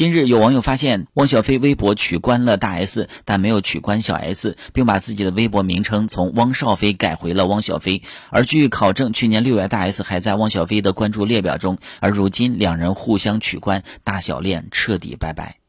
今日有网友发现汪小菲微博取关了大 s 但没有取关小 s 并把自己的微博名称从汪少菲改回了汪小菲。而据考证去年六月大 s 还在汪小菲的关注列表中而如今两人互相取关大小恋彻底拜拜。